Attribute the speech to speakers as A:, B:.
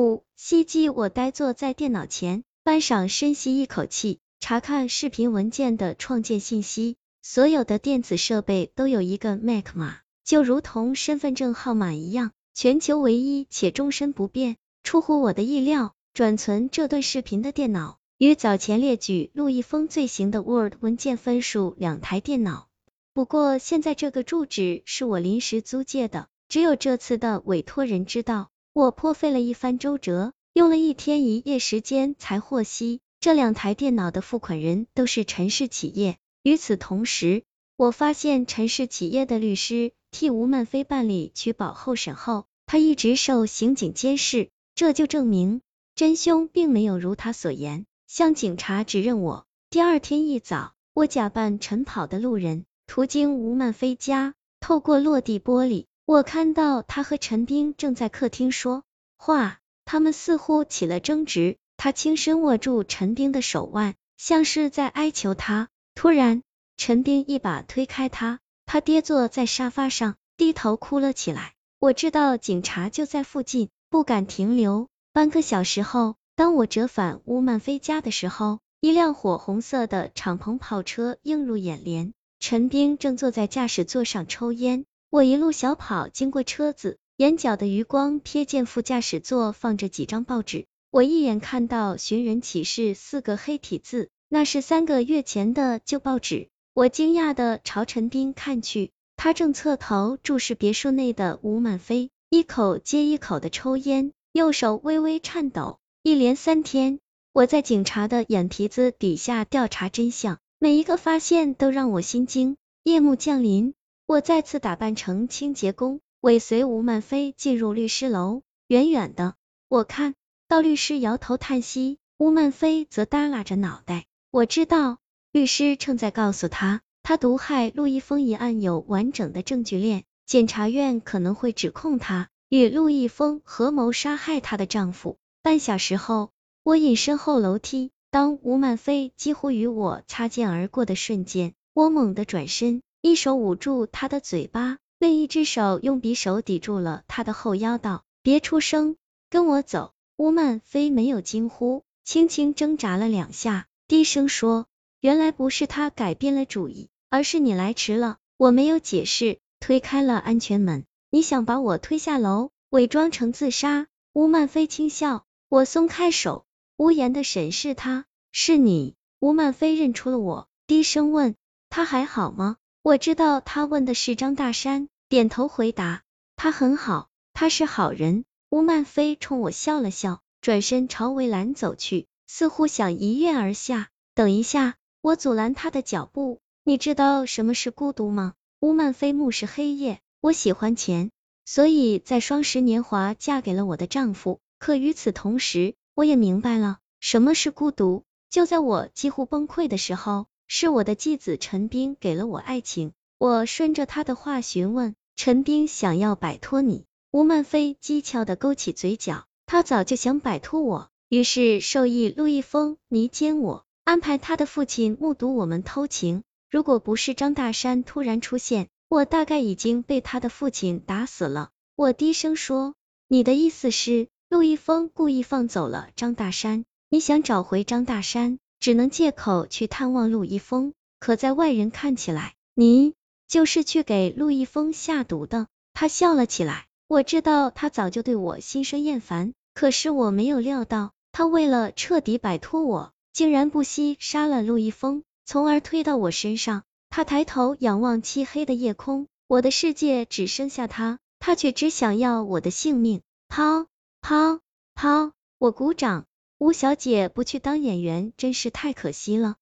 A: 五，希冀我呆坐在电脑前，半晌深吸一口气，查看视频文件的创建信息。所有的电子设备都有一个 MAC 码，就如同身份证号码一样，全球唯一且终身不变。出乎我的意料，转存这段视频的电脑与早前列举陆一峰罪行的 Word 文件分属两台电脑。不过现在这个住址是我临时租借的，只有这次的委托人知道。我颇费了一番周折，用了一天一夜时间才获悉，这两台电脑的付款人都是陈氏企业。与此同时，我发现陈氏企业的律师替吴曼飞办理取保候审后，他一直受刑警监视，这就证明真凶并没有如他所言向警察指认我。第二天一早，我假扮晨跑的路人，途经吴曼飞家，透过落地玻璃。我看到他和陈斌正在客厅说话，他们似乎起了争执。他轻声握住陈斌的手腕，像是在哀求他。突然，陈斌一把推开他，他跌坐在沙发上，低头哭了起来。我知道警察就在附近，不敢停留。半个小时后，当我折返乌曼菲家的时候，一辆火红色的敞篷跑车映入眼帘，陈斌正坐在驾驶座上抽烟。我一路小跑经过车子，眼角的余光瞥见副驾驶座放着几张报纸。我一眼看到“寻人启事”四个黑体字，那是三个月前的旧报纸。我惊讶的朝陈斌看去，他正侧头注视别墅内的吴满飞，一口接一口的抽烟，右手微微颤抖。一连三天，我在警察的眼皮子底下调查真相，每一个发现都让我心惊。夜幕降临。我再次打扮成清洁工，尾随吴曼飞进入律师楼。远远的，我看到律师摇头叹息，吴曼飞则耷拉着脑袋。我知道，律师正在告诉他，他毒害陆一峰一案有完整的证据链，检察院可能会指控他与陆一峰合谋杀害她的丈夫。半小时后，我隐身后楼梯，当吴曼飞几乎与我擦肩而过的瞬间，我猛地转身。一手捂住他的嘴巴，另一只手用匕首抵住了他的后腰，道：“别出声，跟我走。”乌曼飞没有惊呼，轻轻挣扎了两下，低声说：“原来不是他改变了主意，而是你来迟了。”我没有解释，推开了安全门。你想把我推下楼，伪装成自杀？乌曼飞轻笑。我松开手，无言的审视他。是你？乌曼飞认出了我，低声问：“他还好吗？”我知道他问的是张大山，点头回答，他很好，他是好人。吴曼飞冲我笑了笑，转身朝围栏走去，似乎想一跃而下。等一下，我阻拦他的脚步。你知道什么是孤独吗？吴曼飞目视黑夜，我喜欢钱，所以在双十年华嫁给了我的丈夫。可与此同时，我也明白了什么是孤独。就在我几乎崩溃的时候。是我的继子陈斌给了我爱情，我顺着他的话询问，陈斌想要摆脱你。吴曼飞讥诮的勾起嘴角，他早就想摆脱我，于是授意陆毅峰迷奸我，安排他的父亲目睹我们偷情。如果不是张大山突然出现，我大概已经被他的父亲打死了。我低声说，你的意思是，陆毅峰故意放走了张大山，你想找回张大山？只能借口去探望陆一峰，可在外人看起来，你就是去给陆一峰下毒的。他笑了起来，我知道他早就对我心生厌烦，可是我没有料到，他为了彻底摆脱我，竟然不惜杀了陆一峰，从而推到我身上。他抬头仰望漆黑的夜空，我的世界只剩下他，他却只想要我的性命。抛抛抛！我鼓掌。吴小姐不去当演员，真是太可惜了。